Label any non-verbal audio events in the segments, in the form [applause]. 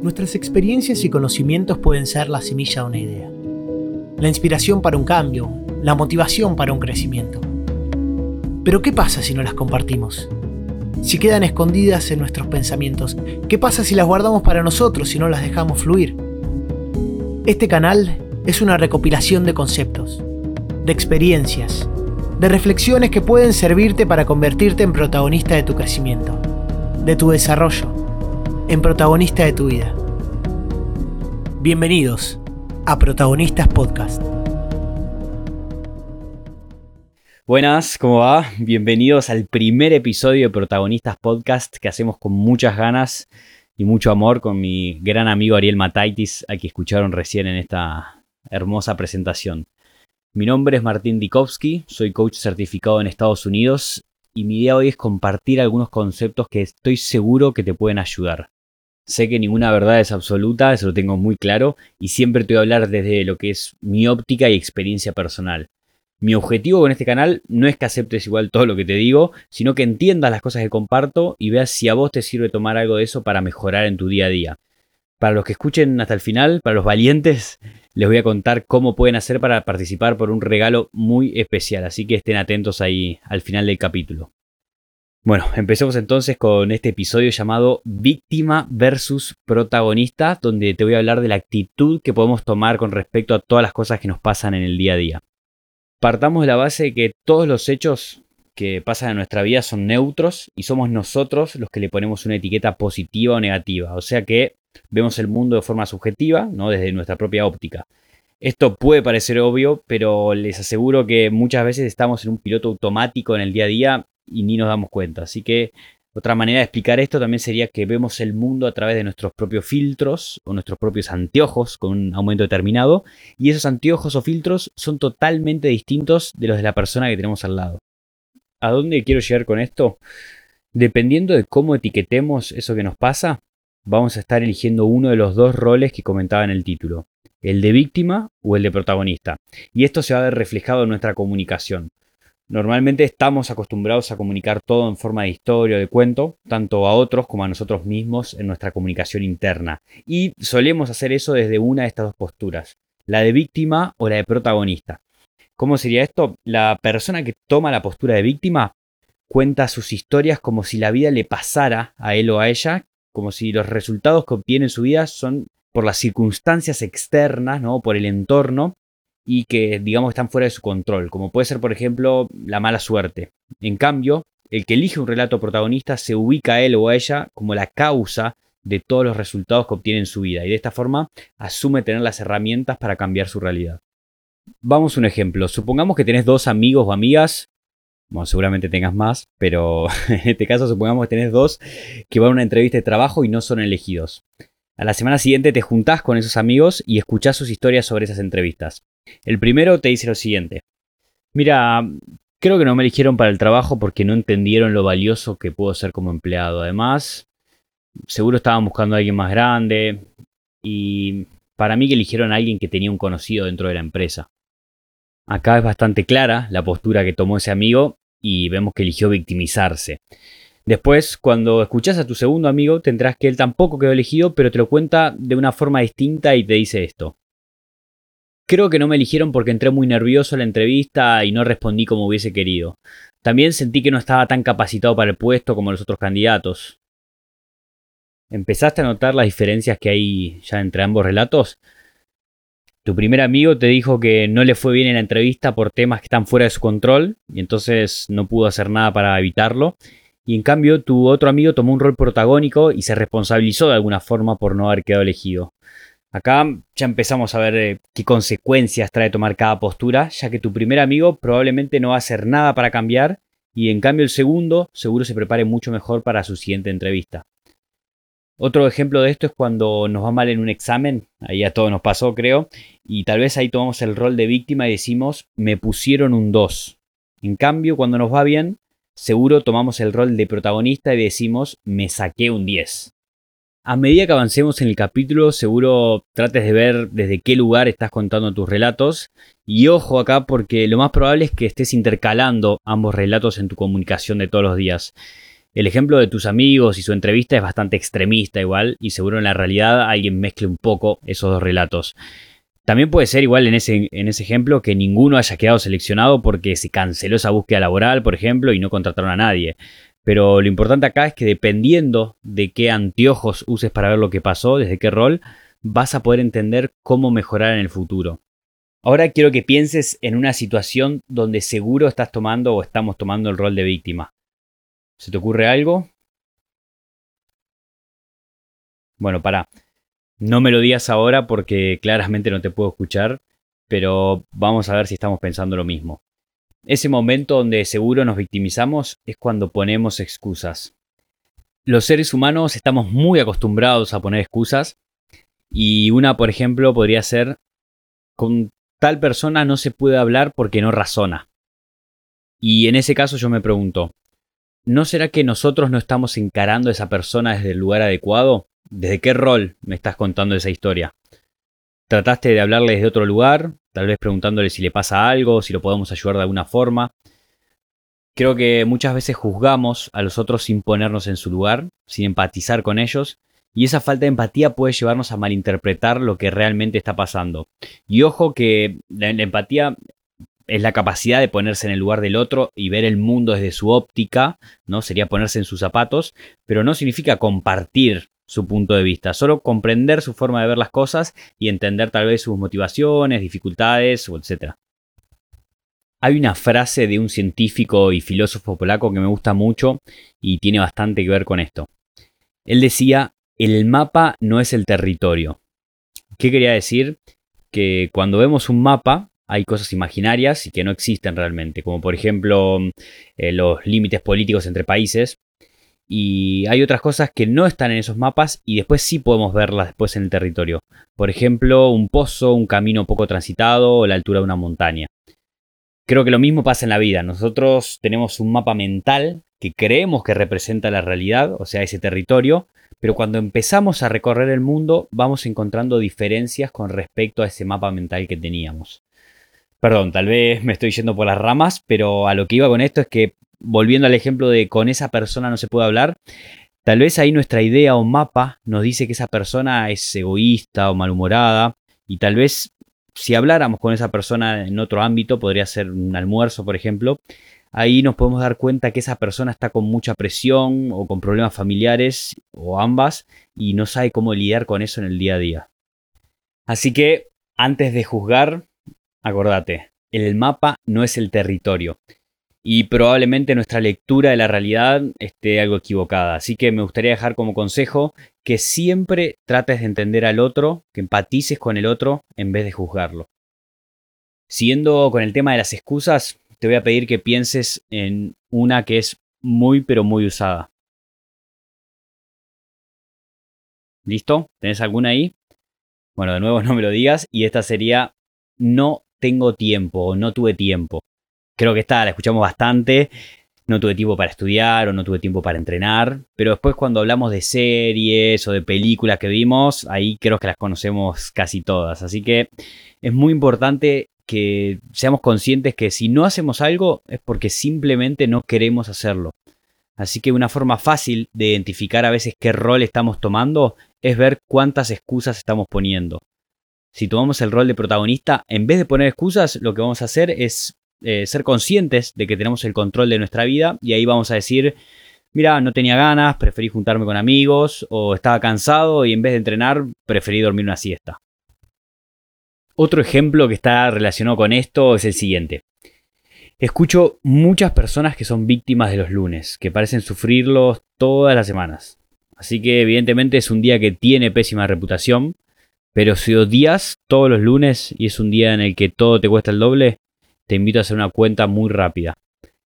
Nuestras experiencias y conocimientos pueden ser la semilla de una idea, la inspiración para un cambio, la motivación para un crecimiento. Pero ¿qué pasa si no las compartimos? Si quedan escondidas en nuestros pensamientos, ¿qué pasa si las guardamos para nosotros y no las dejamos fluir? Este canal es una recopilación de conceptos, de experiencias, de reflexiones que pueden servirte para convertirte en protagonista de tu crecimiento, de tu desarrollo, en protagonista de tu vida. Bienvenidos a Protagonistas Podcast. Buenas, ¿cómo va? Bienvenidos al primer episodio de Protagonistas Podcast que hacemos con muchas ganas y mucho amor con mi gran amigo Ariel Mataitis, a quien escucharon recién en esta hermosa presentación. Mi nombre es Martín Dikovsky, soy coach certificado en Estados Unidos y mi idea hoy es compartir algunos conceptos que estoy seguro que te pueden ayudar. Sé que ninguna verdad es absoluta, eso lo tengo muy claro, y siempre te voy a hablar desde lo que es mi óptica y experiencia personal. Mi objetivo con este canal no es que aceptes igual todo lo que te digo, sino que entiendas las cosas que comparto y veas si a vos te sirve tomar algo de eso para mejorar en tu día a día. Para los que escuchen hasta el final, para los valientes, les voy a contar cómo pueden hacer para participar por un regalo muy especial, así que estén atentos ahí al final del capítulo. Bueno, empecemos entonces con este episodio llamado Víctima versus protagonista, donde te voy a hablar de la actitud que podemos tomar con respecto a todas las cosas que nos pasan en el día a día. Partamos de la base de que todos los hechos que pasan en nuestra vida son neutros y somos nosotros los que le ponemos una etiqueta positiva o negativa, o sea que vemos el mundo de forma subjetiva, ¿no? desde nuestra propia óptica. Esto puede parecer obvio, pero les aseguro que muchas veces estamos en un piloto automático en el día a día y ni nos damos cuenta. Así que otra manera de explicar esto también sería que vemos el mundo a través de nuestros propios filtros o nuestros propios anteojos con un aumento determinado y esos anteojos o filtros son totalmente distintos de los de la persona que tenemos al lado. ¿A dónde quiero llegar con esto? Dependiendo de cómo etiquetemos eso que nos pasa, vamos a estar eligiendo uno de los dos roles que comentaba en el título, el de víctima o el de protagonista. Y esto se va a ver reflejado en nuestra comunicación. Normalmente estamos acostumbrados a comunicar todo en forma de historia o de cuento, tanto a otros como a nosotros mismos en nuestra comunicación interna. Y solemos hacer eso desde una de estas dos posturas, la de víctima o la de protagonista. ¿Cómo sería esto? La persona que toma la postura de víctima cuenta sus historias como si la vida le pasara a él o a ella, como si los resultados que obtiene en su vida son por las circunstancias externas, ¿no? por el entorno, y que digamos están fuera de su control, como puede ser por ejemplo la mala suerte. En cambio, el que elige un relato protagonista se ubica a él o a ella como la causa de todos los resultados que obtiene en su vida y de esta forma asume tener las herramientas para cambiar su realidad. Vamos a un ejemplo, supongamos que tenés dos amigos o amigas, bueno, seguramente tengas más, pero [laughs] en este caso supongamos que tenés dos que van a una entrevista de trabajo y no son elegidos. A la semana siguiente te juntás con esos amigos y escuchás sus historias sobre esas entrevistas. El primero te dice lo siguiente. Mira, creo que no me eligieron para el trabajo porque no entendieron lo valioso que puedo ser como empleado. Además, seguro estaban buscando a alguien más grande y para mí que eligieron a alguien que tenía un conocido dentro de la empresa. Acá es bastante clara la postura que tomó ese amigo y vemos que eligió victimizarse. Después, cuando escuchas a tu segundo amigo, tendrás que él tampoco quedó elegido, pero te lo cuenta de una forma distinta y te dice esto. Creo que no me eligieron porque entré muy nervioso a la entrevista y no respondí como hubiese querido. También sentí que no estaba tan capacitado para el puesto como los otros candidatos. ¿Empezaste a notar las diferencias que hay ya entre ambos relatos? Tu primer amigo te dijo que no le fue bien en la entrevista por temas que están fuera de su control y entonces no pudo hacer nada para evitarlo y en cambio tu otro amigo tomó un rol protagónico y se responsabilizó de alguna forma por no haber quedado elegido. Acá ya empezamos a ver eh, qué consecuencias trae tomar cada postura, ya que tu primer amigo probablemente no va a hacer nada para cambiar y en cambio el segundo seguro se prepare mucho mejor para su siguiente entrevista. Otro ejemplo de esto es cuando nos va mal en un examen, ahí a todos nos pasó creo, y tal vez ahí tomamos el rol de víctima y decimos me pusieron un 2. En cambio, cuando nos va bien, seguro tomamos el rol de protagonista y decimos me saqué un 10. A medida que avancemos en el capítulo, seguro trates de ver desde qué lugar estás contando tus relatos. Y ojo acá porque lo más probable es que estés intercalando ambos relatos en tu comunicación de todos los días. El ejemplo de tus amigos y su entrevista es bastante extremista igual y seguro en la realidad alguien mezcle un poco esos dos relatos. También puede ser igual en ese, en ese ejemplo que ninguno haya quedado seleccionado porque se canceló esa búsqueda laboral, por ejemplo, y no contrataron a nadie. Pero lo importante acá es que dependiendo de qué anteojos uses para ver lo que pasó, desde qué rol, vas a poder entender cómo mejorar en el futuro. Ahora quiero que pienses en una situación donde seguro estás tomando o estamos tomando el rol de víctima. ¿Se te ocurre algo? Bueno, para. No me lo digas ahora porque claramente no te puedo escuchar, pero vamos a ver si estamos pensando lo mismo. Ese momento donde seguro nos victimizamos es cuando ponemos excusas. Los seres humanos estamos muy acostumbrados a poner excusas y una, por ejemplo, podría ser con tal persona no se puede hablar porque no razona. Y en ese caso yo me pregunto, ¿no será que nosotros no estamos encarando a esa persona desde el lugar adecuado? ¿Desde qué rol me estás contando esa historia? ¿Trataste de hablarle desde otro lugar? Tal vez preguntándole si le pasa algo, si lo podemos ayudar de alguna forma. Creo que muchas veces juzgamos a los otros sin ponernos en su lugar, sin empatizar con ellos, y esa falta de empatía puede llevarnos a malinterpretar lo que realmente está pasando. Y ojo que la, empatía es la capacidad de ponerse en el lugar del otro y ver el mundo desde su óptica, ¿no? Sería ponerse en sus zapatos, pero no significa compartir su punto de vista, solo comprender su forma de ver las cosas y entender tal vez sus motivaciones, dificultades, etc. Hay una frase de un científico y filósofo polaco que me gusta mucho y tiene bastante que ver con esto. Él decía, el mapa no es el territorio. ¿Qué quería decir? Que cuando vemos un mapa hay cosas imaginarias y que no existen realmente, como por ejemplo eh, los límites políticos entre países. Y hay otras cosas que no están en esos mapas y después sí podemos verlas después en el territorio. Por ejemplo, un pozo, un camino poco transitado o la altura de una montaña. Creo que lo mismo pasa en la vida. Nosotros tenemos un mapa mental que creemos que representa la realidad, o sea, ese territorio, pero cuando empezamos a recorrer el mundo vamos encontrando diferencias con respecto a ese mapa mental que teníamos. Perdón, tal vez me estoy yendo por las ramas, pero a lo que iba con esto es que, volviendo al ejemplo de con esa persona no se puede hablar, tal vez ahí nuestra idea o mapa nos dice que esa persona es egoísta o malhumorada, y tal vez si habláramos con esa persona en otro ámbito, podría ser un almuerzo, por ejemplo, ahí nos podemos dar cuenta que esa persona está con mucha presión o con problemas familiares o ambas y no sabe cómo lidiar con eso en el día a día. Así que, antes de juzgar, acordate, el mapa no es el territorio y probablemente nuestra lectura de la realidad esté algo equivocada. Así que me gustaría dejar como consejo que siempre trates de entender al otro, que empatices con el otro en vez de juzgarlo. Siguiendo con el tema de las excusas, te voy a pedir que pienses en una que es muy pero muy usada. ¿Listo? ¿Tenés alguna ahí? Bueno, de nuevo [laughs] no me lo digas y esta sería no tengo tiempo o no tuve tiempo creo que esta la escuchamos bastante. No tuve tiempo para estudiar o no tuve tiempo para entrenar. Pero después cuando hablamos de series o de películas que vimos, ahí creo que las conocemos casi todas. Así que es muy importante que seamos conscientes que si no hacemos algo es porque simplemente no queremos hacerlo. Así que una forma fácil de identificar a veces qué rol estamos tomando es ver cuántas excusas estamos poniendo. Si tomamos el rol de protagonista, en vez de poner excusas, lo que vamos a hacer es eh, ser conscientes de que tenemos el control de nuestra vida y ahí vamos a decir, mira, no tenía ganas, preferí juntarme con amigos o estaba cansado y en vez de entrenar preferí dormir una siesta. Otro ejemplo que está relacionado con esto es el siguiente. Escucho muchas personas que son víctimas de los lunes, que parecen sufrirlos todas las semanas. Así que evidentemente es un día que tiene pésima reputación, pero si odias todos los lunes y es un día en el que todo te cuesta el doble, te invito a hacer una cuenta muy rápida.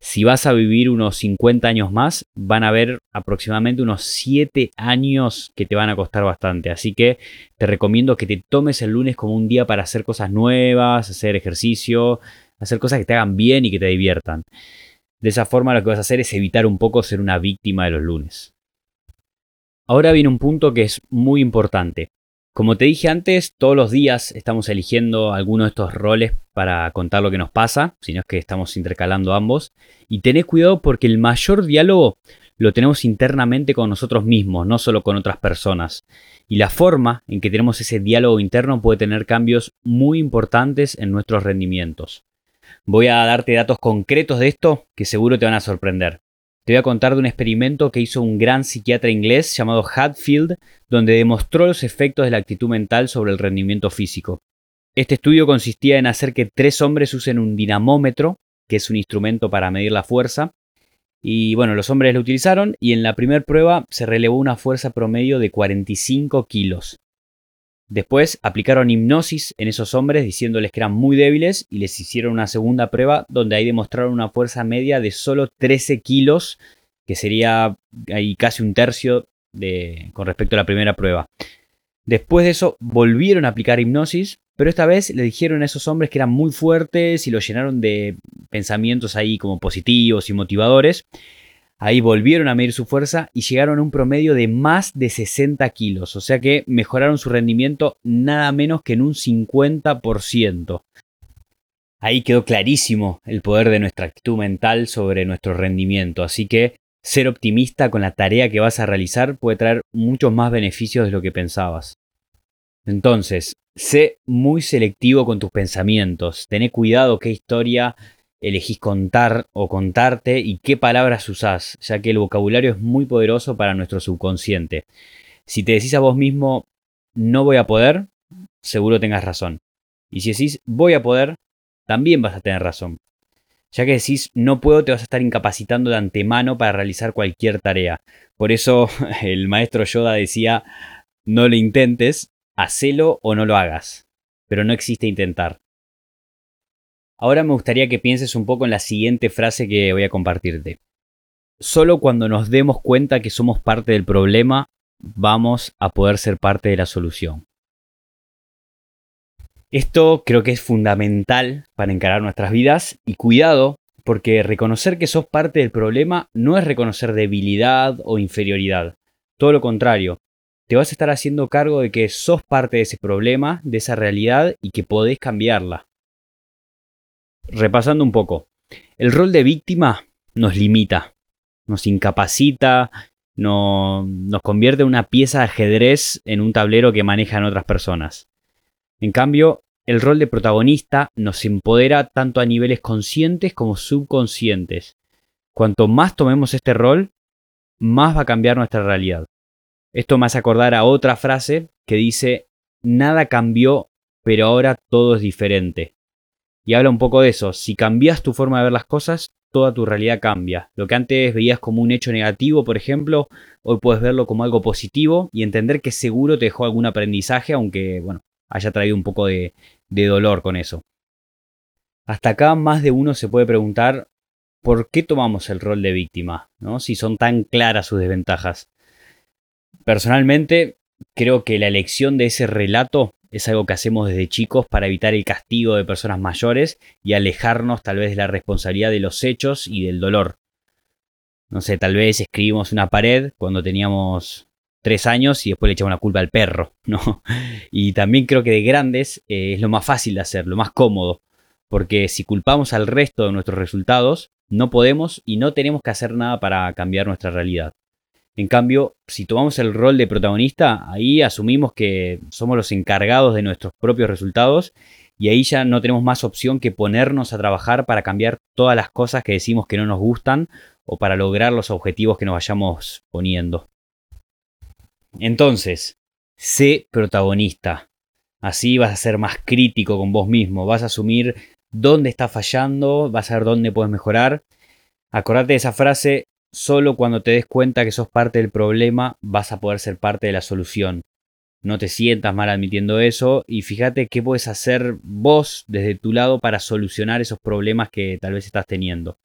Si vas a vivir unos 50 años más, van a haber aproximadamente unos 7 años que te van a costar bastante. Así que te recomiendo que te tomes el lunes como un día para hacer cosas nuevas, hacer ejercicio, hacer cosas que te hagan bien y que te diviertan. De esa forma lo que vas a hacer es evitar un poco ser una víctima de los lunes. Ahora viene un punto que es muy importante. Como te dije antes, todos los días estamos eligiendo alguno de estos roles para contar lo que nos pasa, sino es que estamos intercalando ambos. Y tenés cuidado porque el mayor diálogo lo tenemos internamente con nosotros mismos, no solo con otras personas. Y la forma en que tenemos ese diálogo interno puede tener cambios muy importantes en nuestros rendimientos. Voy a darte datos concretos de esto que seguro te van a sorprender. Te voy a contar de un experimento que hizo un gran psiquiatra inglés llamado Hadfield, donde demostró los efectos de la actitud mental sobre el rendimiento físico. Este estudio consistía en hacer que tres hombres usen un dinamómetro, que es un instrumento para medir la fuerza, y bueno, los hombres lo utilizaron y en la primera prueba se relevó una fuerza promedio de 45 kilos. Después aplicaron hipnosis en esos hombres diciéndoles que eran muy débiles y les hicieron una segunda prueba donde ahí demostraron una fuerza media de solo 13 kilos, que sería ahí casi un tercio de, con respecto a la primera prueba. Después de eso volvieron a aplicar hipnosis, pero esta vez le dijeron a esos hombres que eran muy fuertes y los llenaron de pensamientos ahí como positivos y motivadores. Ahí volvieron a medir su fuerza y llegaron a un promedio de más de 60 kilos, o sea que mejoraron su rendimiento nada menos que en un 50%. Ahí quedó clarísimo el poder de nuestra actitud mental sobre nuestro rendimiento, así que ser optimista con la tarea que vas a realizar puede traer muchos más beneficios de lo que pensabas. Entonces, sé muy selectivo con tus pensamientos, tené cuidado qué historia elegís contar o contarte y qué palabras usás, ya que el vocabulario es muy poderoso para nuestro subconsciente. Si te decís a vos mismo, no voy a poder, seguro tengas razón. Y si decís, voy a poder, también vas a tener razón. Ya que decís, no puedo, te vas a estar incapacitando de antemano para realizar cualquier tarea. Por eso [laughs] el maestro Yoda decía, no lo intentes, hacelo o no lo hagas. Pero no existe intentar. Ahora me gustaría que pienses un poco en la siguiente frase que voy a compartirte. Solo cuando nos demos cuenta que somos parte del problema, vamos a poder ser parte de la solución. Esto creo que es fundamental para encarar nuestras vidas y cuidado porque reconocer que sos parte del problema no es reconocer debilidad o inferioridad. Todo lo contrario, te vas a estar haciendo cargo de que sos parte de ese problema, de esa realidad y que podés cambiarla repasando un poco, el rol de víctima nos limita, nos incapacita, nos convierte en una pieza de ajedrez en un tablero que manejan otras personas. En cambio, el rol de protagonista nos empodera tanto a niveles conscientes como subconscientes. Cuanto más tomemos este rol, más va a cambiar nuestra realidad. Esto me hace acordar a otra frase que dice, nada cambió, pero ahora todo es diferente y habla un poco de eso. Si cambias tu forma de ver las cosas, toda tu realidad cambia. Lo que antes veías como un hecho negativo, por ejemplo, hoy puedes verlo como algo positivo y entender que seguro te dejó algún aprendizaje, aunque, bueno, haya traído un poco de, dolor con eso. Hasta acá más de uno se puede preguntar por qué tomamos el rol de víctima, ¿no? si son tan claras sus desventajas. Personalmente, creo que la elección de ese relato es algo que hacemos desde chicos para evitar el castigo de personas mayores y alejarnos tal vez de la responsabilidad de los hechos y del dolor. No sé, tal vez escribimos una pared cuando teníamos tres años y después le echamos la culpa al perro, [laughs] ¿no? Y también creo que de grandes eh, es lo más fácil de hacer, lo más cómodo, porque si culpamos al resto de nuestros resultados, no podemos y no tenemos que hacer nada para cambiar nuestra realidad. En cambio, si tomamos el rol de protagonista, ahí asumimos que somos los encargados de nuestros propios resultados y ahí ya no tenemos más opción que ponernos a trabajar para cambiar todas las cosas que decimos que no nos gustan o para lograr los objetivos que nos vayamos poniendo. Entonces, sé protagonista. Así vas a ser más crítico con vos mismo, vas a asumir dónde está fallando, vas a ver dónde puedes mejorar. Acordate de esa frase, Solo cuando te des cuenta que sos parte del problema vas a poder ser parte de la solución. No te sientas mal admitiendo eso y fíjate qué puedes hacer vos desde tu lado para solucionar esos problemas que tal vez estás teniendo.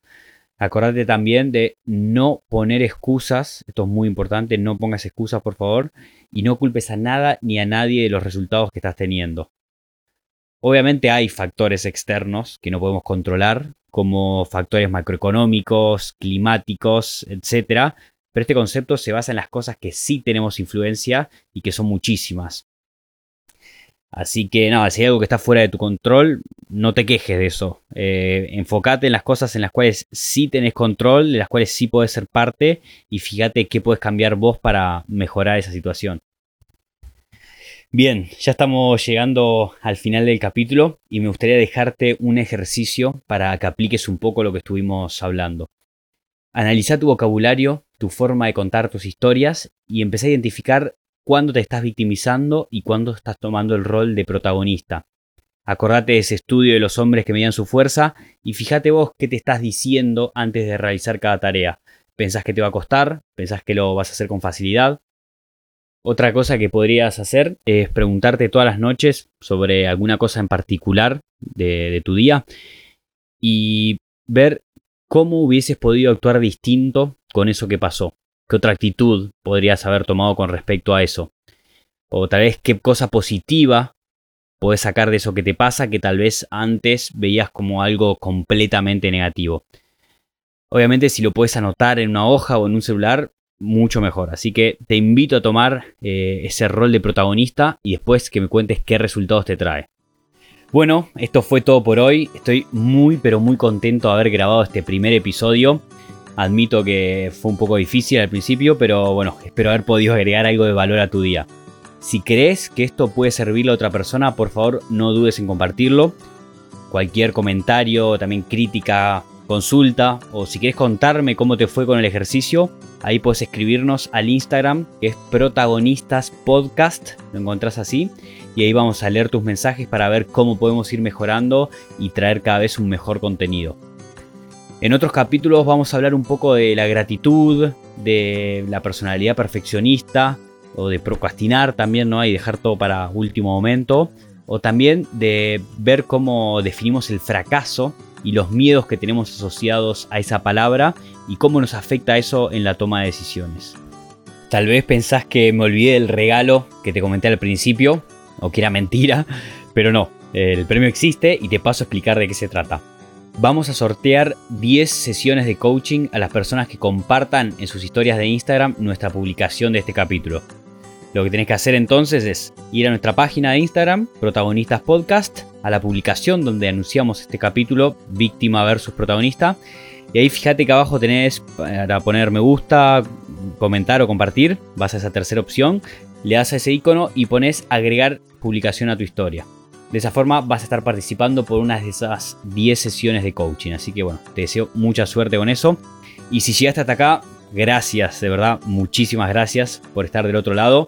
Acordate también de no poner excusas, esto es muy importante, no pongas excusas por favor y no culpes a nada ni a nadie de los resultados que estás teniendo. Obviamente hay factores externos que no podemos controlar, como factores macroeconómicos, climáticos, etc. Pero este concepto se basa en las cosas que sí tenemos influencia y que son muchísimas. Así que nada, si hay algo que está fuera de tu control, no te quejes de eso. Eh, enfócate en las cosas en las cuales sí tenés control, de las cuales sí puedes ser parte y fíjate qué puedes cambiar vos para mejorar esa situación. Bien, ya estamos llegando al final del capítulo y me gustaría dejarte un ejercicio para que apliques un poco lo que estuvimos hablando. Analiza tu vocabulario, tu forma de contar tus historias y empecé a identificar cuándo te estás victimizando y cuándo estás tomando el rol de protagonista. Acordate de ese estudio de los hombres que medían su fuerza y fíjate vos qué te estás diciendo antes de realizar cada tarea. ¿Pensás que te va a costar? ¿Pensás que lo vas a hacer con facilidad? Otra cosa que podrías hacer es preguntarte todas las noches sobre alguna cosa en particular de, tu día y ver cómo hubieses podido actuar distinto con eso que pasó. ¿Qué otra actitud podrías haber tomado con respecto a eso? O tal vez qué cosa positiva puedes sacar de eso que te pasa que tal vez antes veías como algo completamente negativo. Obviamente si lo puedes anotar en una hoja o en un celular, mucho mejor. Así que te invito a tomar eh, ese rol de protagonista y después que me cuentes qué resultados te trae. Bueno, esto fue todo por hoy. Estoy muy pero muy contento de haber grabado este primer episodio. Admito que fue un poco difícil al principio, pero bueno, espero haber podido agregar algo de valor a tu día. Si crees que esto puede servirle a otra persona, por favor no dudes en compartirlo. Cualquier comentario, también crítica, consulta o si quieres contarme cómo te fue con el ejercicio, ahí puedes escribirnos al Instagram que es Protagonistas Podcast, lo encontrás así, y ahí vamos a leer tus mensajes para ver cómo podemos ir mejorando y traer cada vez un mejor contenido. En otros capítulos vamos a hablar un poco de la gratitud, de la personalidad perfeccionista o de procrastinar también, ¿no? Y dejar todo para último momento. O también de ver cómo definimos el fracaso y los miedos que tenemos asociados a esa palabra y cómo nos afecta eso en la toma de decisiones. Tal vez pensás que me olvidé del regalo que te comenté al principio, o que era mentira, [laughs] pero no, el premio existe y te paso a explicar de qué se trata. Vamos a sortear 10 sesiones de coaching a las personas que compartan en sus historias de Instagram nuestra publicación de este capítulo. Lo que tenés que hacer entonces es ir a nuestra página de Instagram, Protagonistas Podcast, a la publicación donde anunciamos este capítulo, Víctima versus Protagonista. Y ahí fíjate que abajo tenés para poner me gusta, comentar o compartir. Vas a esa tercera opción, le das a ese icono y pones agregar publicación a tu historia. De esa forma vas a estar participando por una de esas 10 sesiones de coaching. Así que bueno, te deseo mucha suerte con eso. Y si llegaste hasta acá, gracias, de verdad, muchísimas gracias por estar del otro lado.